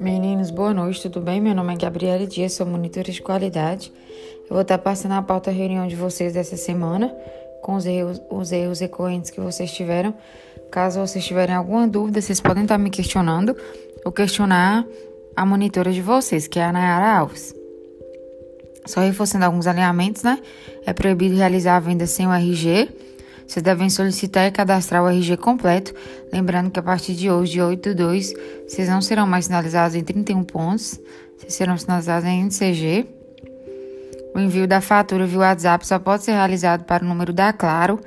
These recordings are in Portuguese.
Meninos, boa noite, tudo bem? Meu nome é Gabriela Dias, sou monitora de qualidade. Eu vou estar passando a pauta reunião de vocês dessa semana, com os erros, os erros recorrentes que vocês tiveram. Caso vocês tiverem alguma dúvida, vocês podem estar me questionando ou questionar a monitora de vocês, que é a Nayara Alves. Só reforçando alguns alinhamentos, né? É proibido realizar a venda sem o RG vocês devem solicitar e cadastrar o RG completo, lembrando que a partir de hoje, de 8 de 2, vocês não serão mais sinalizados em 31 pontos, vocês serão sinalizados em NCG. O envio da fatura via WhatsApp só pode ser realizado para o número da Claro.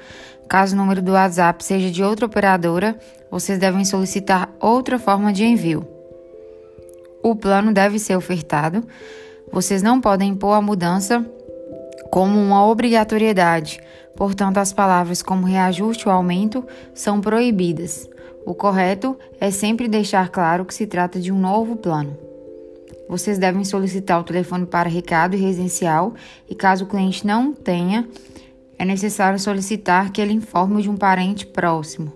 Caso o número do WhatsApp seja de outra operadora, vocês devem solicitar outra forma de envio. O plano deve ser ofertado. Vocês não podem impor a mudança como uma obrigatoriedade. Portanto, as palavras como reajuste ou aumento são proibidas. O correto é sempre deixar claro que se trata de um novo plano. Vocês devem solicitar o telefone para recado residencial e, caso o cliente não tenha, é necessário solicitar que ele informe de um parente próximo.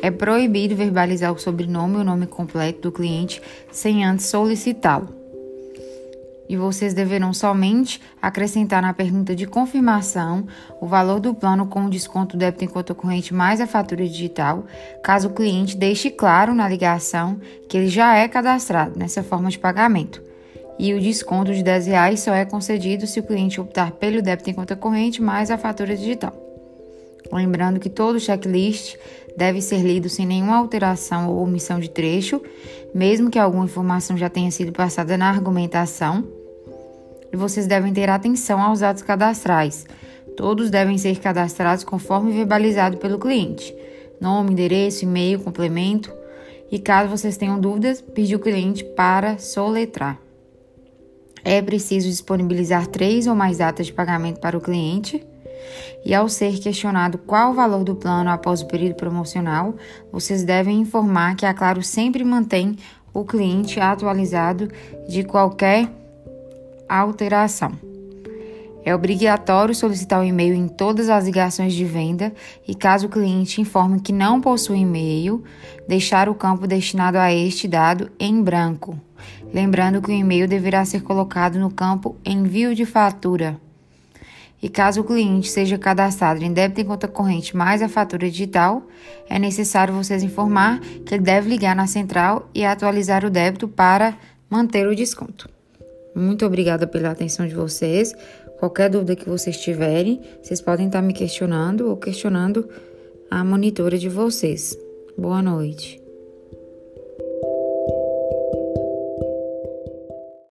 É proibido verbalizar o sobrenome e o nome completo do cliente sem antes solicitá-lo e vocês deverão somente acrescentar na pergunta de confirmação o valor do plano com o desconto débito em conta corrente mais a fatura digital, caso o cliente deixe claro na ligação que ele já é cadastrado nessa forma de pagamento. E o desconto de R$ reais só é concedido se o cliente optar pelo débito em conta corrente mais a fatura digital. Lembrando que todo checklist deve ser lido sem nenhuma alteração ou omissão de trecho, mesmo que alguma informação já tenha sido passada na argumentação. E vocês devem ter atenção aos dados cadastrais. Todos devem ser cadastrados conforme verbalizado pelo cliente: nome, endereço, e-mail, complemento. E caso vocês tenham dúvidas, pedir o cliente para soletrar. É preciso disponibilizar três ou mais datas de pagamento para o cliente e ao ser questionado qual o valor do plano após o período promocional, vocês devem informar que a Claro sempre mantém o cliente atualizado de qualquer alteração. É obrigatório solicitar o e-mail em todas as ligações de venda e, caso o cliente informe que não possui e-mail, deixar o campo destinado a este dado em branco. Lembrando que o e-mail deverá ser colocado no campo Envio de fatura. E caso o cliente seja cadastrado em débito em conta corrente mais a fatura digital, é necessário vocês informar que ele deve ligar na central e atualizar o débito para manter o desconto. Muito obrigada pela atenção de vocês. Qualquer dúvida que vocês tiverem, vocês podem estar me questionando ou questionando a monitora de vocês. Boa noite.